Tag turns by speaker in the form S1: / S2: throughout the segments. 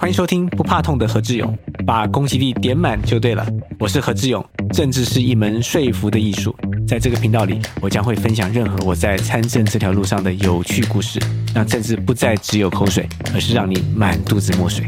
S1: 欢迎收听不怕痛的何志勇，把攻击力点满就对了。我是何志勇，政治是一门说服的艺术。在这个频道里，我将会分享任何我在参政这条路上的有趣故事，让政治不再只有口水，而是让你满肚子墨水。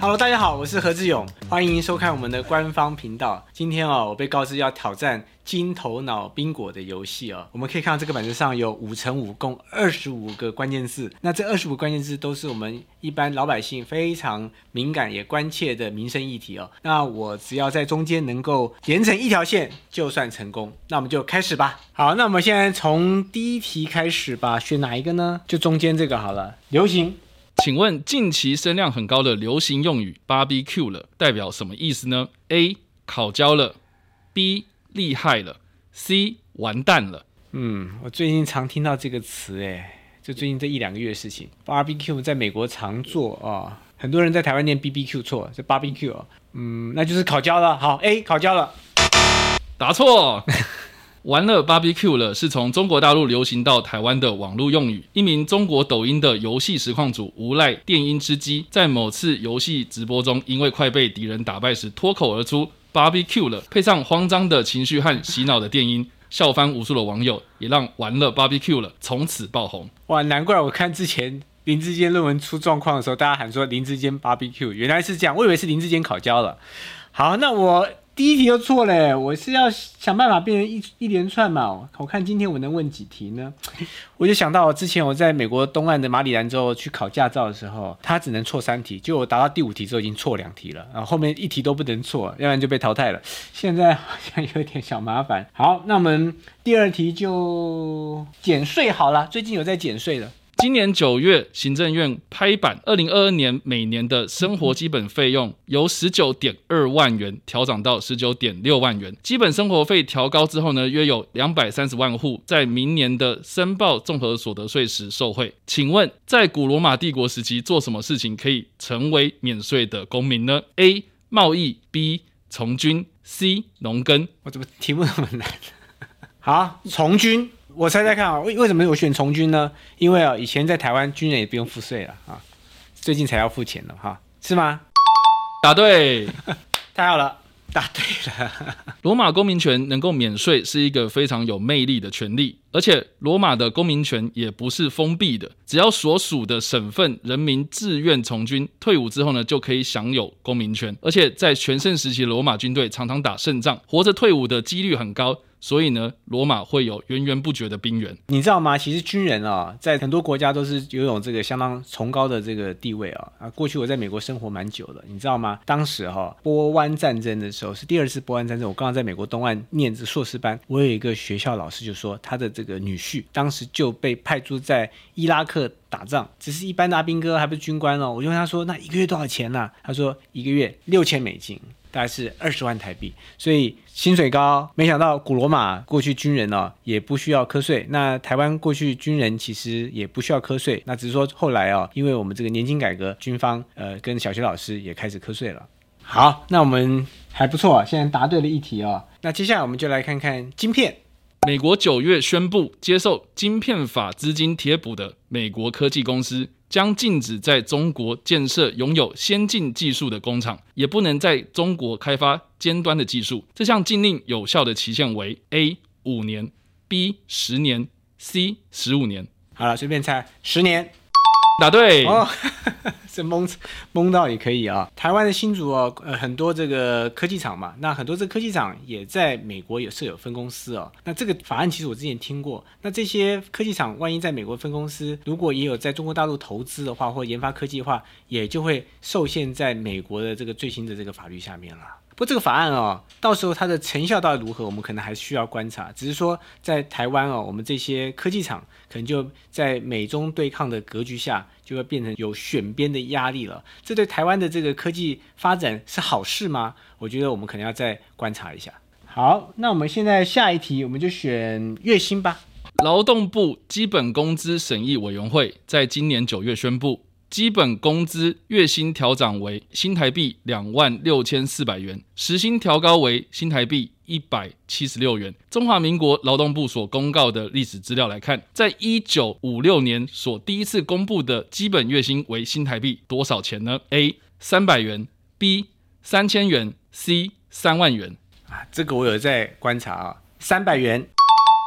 S1: Hello，大家好，我是何志勇，欢迎收看我们的官方频道。今天哦，我被告知要挑战金头脑宾果的游戏哦。我们可以看到这个板子上有五乘五，共二十五个关键字。那这二十五关键字都是我们一般老百姓非常敏感也关切的民生议题哦。那我只要在中间能够连成一条线，就算成功。那我们就开始吧。好，那我们现在从第一题开始吧。选哪一个呢？就中间这个好了。流行。
S2: 请问近期声量很高的流行用语 “barbecue” 了，代表什么意思呢？A. 烤焦了，B. 厉害了，C. 完蛋了。
S1: 嗯，我最近常听到这个词，哎，就最近这一两个月的事情。barbecue 在美国常做啊，很多人在台湾念 bbq 错，是 barbecue。嗯，那就是烤焦了。好，A 烤焦了，
S2: 答错。玩了，barbecue 了，是从中国大陆流行到台湾的网络用语。一名中国抖音的游戏实况主无赖电音之机，在某次游戏直播中，因为快被敌人打败时，脱口而出 barbecue 了，配上慌张的情绪和洗脑的电音，笑翻无数的网友，也让玩了 barbecue 了从此爆红。
S1: 哇，难怪我看之前林志坚论文出状况的时候，大家喊说林志坚 barbecue，原来是这样，我以为是林志坚烤焦了。好，那我。第一题就错了，我是要想办法变成一一连串嘛。我看今天我能问几题呢？我就想到之前我在美国东岸的马里兰州去考驾照的时候，他只能错三题，就我答到第五题之后已经错两题了，然后后面一题都不能错，要不然就被淘汰了。现在好像有点小麻烦。好，那我们第二题就减税好了，最近有在减税的。
S2: 今年九月，行政院拍板，二零二二年每年的生活基本费用由十九点二万元调涨到十九点六万元。基本生活费调高之后呢，约有两百三十万户在明年的申报综合所得税时受惠。请问，在古罗马帝国时期做什么事情可以成为免税的公民呢？A. 贸易 B. 从军 C. 农耕。
S1: 我怎么题目那么难？好，从军。我猜猜看啊，为为什么我选从军呢？因为啊，以前在台湾军人也不用付税了啊，最近才要付钱了哈，是吗？
S2: 答对，
S1: 太好了，答对了。
S2: 罗马公民权能够免税是一个非常有魅力的权利，而且罗马的公民权也不是封闭的，只要所属的省份人民自愿从军，退伍之后呢，就可以享有公民权。而且在全盛时期，罗马军队常常打胜仗，活着退伍的几率很高。所以呢，罗马会有源源不绝的兵源，
S1: 你知道吗？其实军人啊，在很多国家都是拥有这个相当崇高的这个地位啊。啊，过去我在美国生活蛮久的，你知道吗？当时哈波湾战争的时候是第二次波湾战争，我刚刚在美国东岸念着硕士班，我有一个学校老师就说，他的这个女婿当时就被派驻在伊拉克打仗，只是一般的阿兵哥，还不是军官哦。我就问他说，那一个月多少钱呢？他说一个月六千美金。大概是二十万台币，所以薪水高。没想到古罗马过去军人哦也不需要瞌税，那台湾过去军人其实也不需要瞌税，那只是说后来哦，因为我们这个年金改革，军方呃跟小学老师也开始瞌税了。好，那我们还不错，现在答对了一题哦。那接下来我们就来看看晶片。
S2: 美国九月宣布接受晶片法资金贴补的美国科技公司。将禁止在中国建设拥有先进技术的工厂，也不能在中国开发尖端的技术。这项禁令有效的期限为 A 五年，B 十年，C 十五年。
S1: 好了，随便猜，十年。
S2: 答对
S1: 哦，这蒙蒙到也可以啊。台湾的新竹哦，呃，很多这个科技厂嘛，那很多这科技厂也在美国有设有分公司哦。那这个法案其实我之前听过，那这些科技厂万一在美国分公司，如果也有在中国大陆投资的话，或研发科技的话，也就会受限在美国的这个最新的这个法律下面了。不过这个法案哦，到时候它的成效到底如何，我们可能还需要观察。只是说在台湾哦，我们这些科技厂可能就在美中对抗的格局下，就会变成有选边的压力了。这对台湾的这个科技发展是好事吗？我觉得我们可能要再观察一下。好，那我们现在下一题，我们就选月薪吧。
S2: 劳动部基本工资审议委员会在今年九月宣布。基本工资月薪调涨为新台币两万六千四百元，时薪调高为新台币一百七十六元。中华民国劳动部所公告的历史资料来看，在一九五六年所第一次公布的基本月薪为新台币多少钱呢？A 三百元，B 三千元，C 三万元。
S1: 啊，这个我有在观察啊，三百元。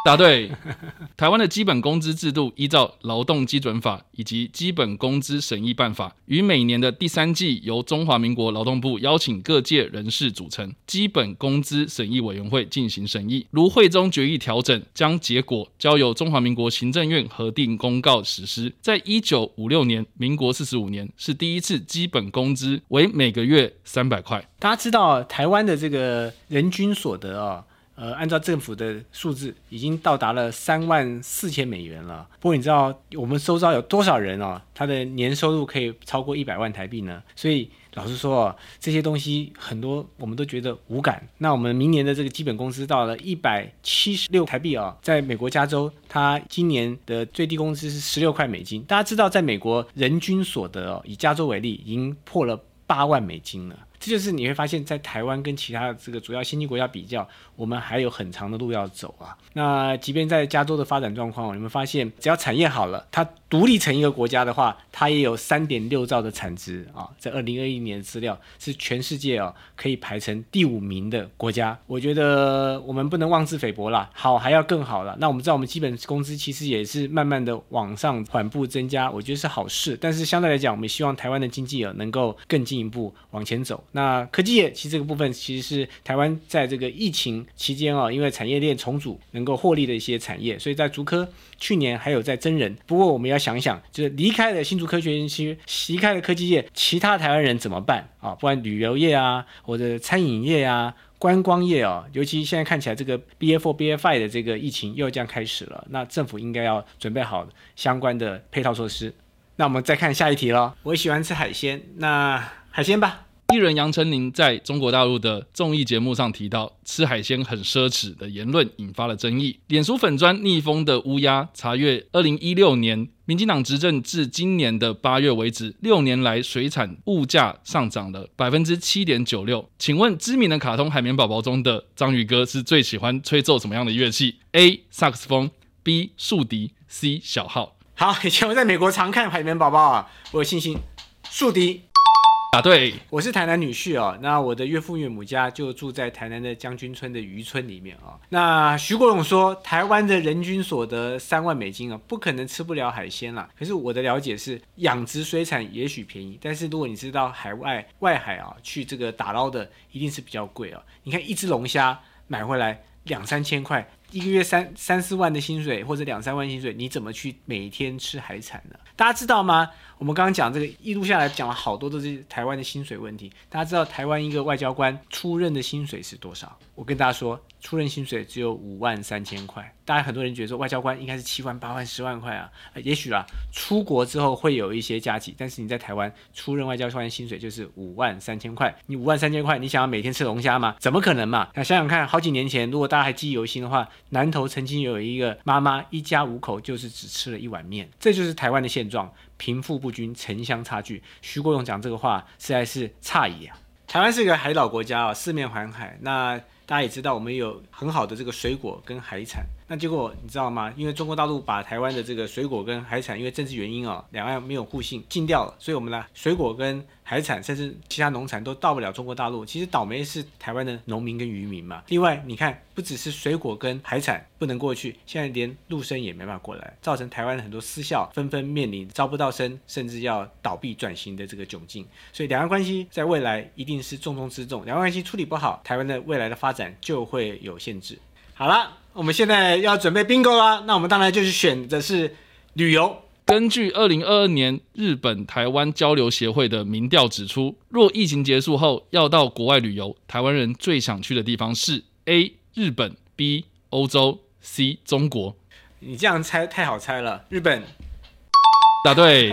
S2: 答对。台湾的基本工资制度依照《劳动基准法》以及《基本工资审议办法》，于每年的第三季由中华民国劳动部邀请各界人士组成基本工资审议委员会进行审议。如会中决议调整，将结果交由中华民国行政院核定公告实施。在一九五六年，民国四十五年是第一次基本工资为每个月三百块。
S1: 大家知道台湾的这个人均所得啊、呃，按照政府的数字，已经到达了三万四千美元了。不过你知道我们周遭有多少人哦，他的年收入可以超过一百万台币呢？所以老实说哦，这些东西很多我们都觉得无感。那我们明年的这个基本工资到了一百七十六台币啊、在美国加州，它今年的最低工资是十六块美金。大家知道，在美国人均所得哦，以加州为例，已经破了八万美金了。这就是你会发现，在台湾跟其他这个主要新兴国家比较，我们还有很长的路要走啊。那即便在加州的发展状况，你们发现只要产业好了，它独立成一个国家的话，它也有三点六兆的产值啊。在二零二一年的资料是全世界啊可以排成第五名的国家。我觉得我们不能妄自菲薄啦，好还要更好了。那我们知道我们基本工资其实也是慢慢的往上缓步增加，我觉得是好事。但是相对来讲，我们希望台湾的经济啊能够更进一步往前走。那科技业其实这个部分其实是台湾在这个疫情期间啊，因为产业链重组能够获利的一些产业，所以在竹科去年还有在真人。不过我们要想想，就是离开了新竹科学园区，离开了科技业，其他台湾人怎么办啊？不管旅游业啊，或者餐饮业啊。观光业啊，尤其现在看起来这个 B F O、B F I 的这个疫情又将开始了，那政府应该要准备好相关的配套措施。那我们再看下一题喽。我喜欢吃海鲜，那海鲜吧。
S2: 艺人杨丞琳在中国大陆的综艺节目上提到吃海鲜很奢侈的言论，引发了争议。脸书粉砖逆风的乌鸦查阅二零一六年民进党执政至今年的八月为止，六年来水产物价上涨了百分之七点九六。请问知名的卡通《海绵宝宝》中的章鱼哥是最喜欢吹奏什么样的乐器？A. 萨克斯风，B. 竖笛，C. 小号。
S1: 好，以前我在美国常看海绵宝宝啊，我有信心。竖笛，
S2: 答对。
S1: 我是台南女婿哦，那我的岳父岳母家就住在台南的将军村的渔村里面啊、那徐国勇说，台湾的人均所得三万美金啊，不可能吃不了海鲜啦。可是我的了解是，养殖水产也许便宜，但是如果你知道海外外海啊去这个打捞的，一定是比较贵啊。你看一只龙虾买回来两三千块，一个月三三四万的薪水或者两三万薪水，你怎么去每天吃海产呢？大家知道吗？我们刚刚讲这个一路下来讲了好多都是台湾的薪水问题。大家知道台湾一个外交官出任的薪水是多少？我跟大家说，出任薪水只有五万三千块。大家很多人觉得说外交官应该是七万、八万、十万块啊，也许啦，出国之后会有一些加急，但是你在台湾出任外交官的薪水就是五万三千块。你五万三千块，你想要每天吃龙虾吗？怎么可能嘛？那想想看，好几年前，如果大家还记忆犹新的话，南投曾经有一个妈妈一家五口就是只吃了一碗面，这就是台湾的现状。贫富不均、城乡差距。徐国勇讲这个话实在是诧异啊！台湾是一个海岛国家啊，四面环海。那大家也知道，我们有很好的这个水果跟海产。那结果你知道吗？因为中国大陆把台湾的这个水果跟海产，因为政治原因啊，两岸没有互信，禁掉了。所以我们呢，水果跟海产，甚至其他农产都到不了中国大陆。其实倒霉是台湾的农民跟渔民嘛。另外，你看，不只是水果跟海产不能过去，现在连陆生也没办法过来，造成台湾的很多私校纷纷面临招不到生，甚至要倒闭转型的这个窘境。所以两岸关系在未来一定是重中之重。两岸关系处理不好，台湾的未来的发展就会有限制。好了，我们现在要准备 bingo 啦。那我们当然就是选的是旅游。
S2: 根据二零二二年日本台湾交流协会的民调指出，若疫情结束后要到国外旅游，台湾人最想去的地方是 A. 日本 B. 欧洲 C. 中国。
S1: 你这样猜太好猜了，日本。
S2: 答对。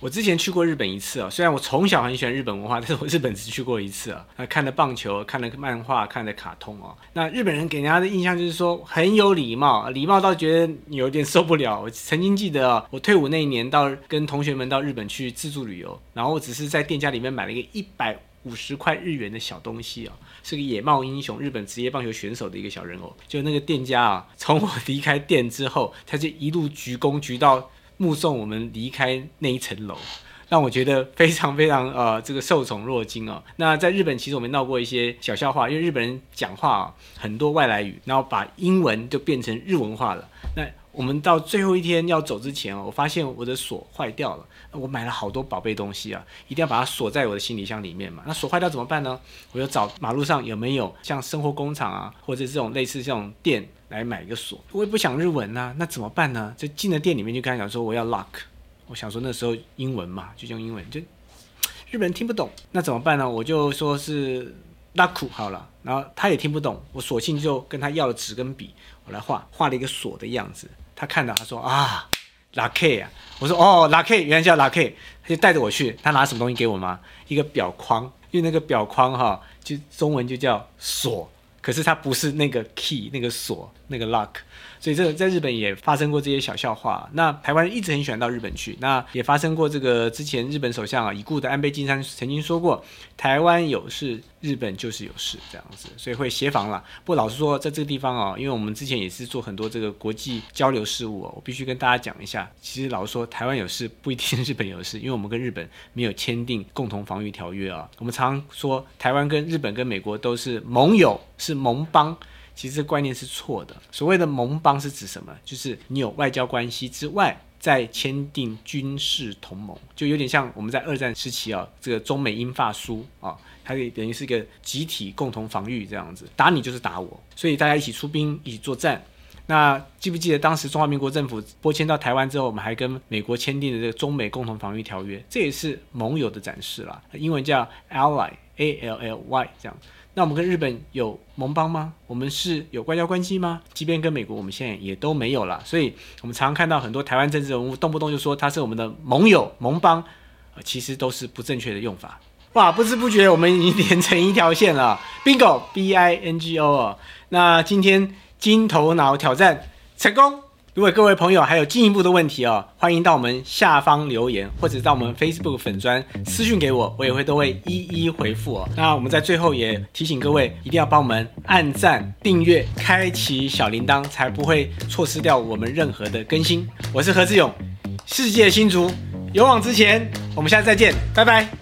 S1: 我之前去过日本一次啊，虽然我从小很喜欢日本文化，但是我日本只去过一次啊。那看了棒球，看了漫画，看了卡通哦。那日本人给人家的印象就是说很有礼貌，礼貌到觉得你有点受不了。我曾经记得啊，我退伍那一年到跟同学们到日本去自助旅游，然后我只是在店家里面买了一个一百五十块日元的小东西啊，是个野茂英雄，日本职业棒球选手的一个小人偶。就那个店家啊，从我离开店之后，他就一路鞠躬鞠到。目送我们离开那一层楼，让我觉得非常非常呃，这个受宠若惊哦。那在日本，其实我们闹过一些小笑话，因为日本人讲话很多外来语，然后把英文就变成日文化了。那我们到最后一天要走之前，我发现我的锁坏掉了。我买了好多宝贝东西啊，一定要把它锁在我的行李箱里面嘛。那锁坏掉怎么办呢？我就找马路上有没有像生活工厂啊，或者这种类似这种店。来买一个锁，我也不想日文呐，那怎么办呢？就进了店里面就跟他讲说我要 lock，我想说那时候英文嘛，就用英文，就日本人听不懂，那怎么办呢？我就说是拉苦好了，然后他也听不懂，我索性就跟他要了纸跟笔，我来画画了一个锁的样子，他看到他说啊拉 K 啊，我说哦拉 K，原来叫拉 K，他就带着我去，他拿什么东西给我吗？一个表框，因为那个表框哈，就中文就叫锁。可是它不是那个 key 那个锁那个 luck，所以这个在日本也发生过这些小笑话。那台湾人一直很喜欢到日本去，那也发生过这个之前日本首相啊已故的安倍晋三曾经说过，台湾有事。日本就是有事这样子，所以会协防了。不过老实说，在这个地方啊，因为我们之前也是做很多这个国际交流事务哦，我必须跟大家讲一下。其实老实说，台湾有事不一定 日本有事，因为我们跟日本没有签订共同防御条约啊。我们常说台湾跟日本跟美国都是盟友，是盟邦，其实这观念是错的。所谓的盟邦是指什么？就是你有外交关系之外。再签订军事同盟，就有点像我们在二战时期啊，这个中美英法苏啊，它等于是一个集体共同防御这样子，打你就是打我，所以大家一起出兵，一起作战。那记不记得当时中华民国政府拨迁到台湾之后，我们还跟美国签订了这个中美共同防御条约，这也是盟友的展示啦，英文叫 ally，a l l y 这样。那我们跟日本有盟邦吗？我们是有外交关系吗？即便跟美国，我们现在也都没有了。所以，我们常常看到很多台湾政治人物动不动就说他是我们的盟友、盟邦，其实都是不正确的用法。哇，不知不觉我们已经连成一条线了，bingo，b i n g o。那今天金头脑挑战成功。如果各位朋友还有进一步的问题哦，欢迎到我们下方留言，或者到我们 Facebook 粉专私讯给我，我也会都会一一回复哦。那我们在最后也提醒各位，一定要帮我们按赞、订阅、开启小铃铛，才不会错失掉我们任何的更新。我是何志勇，世界新竹，勇往直前，我们下次再见，拜拜。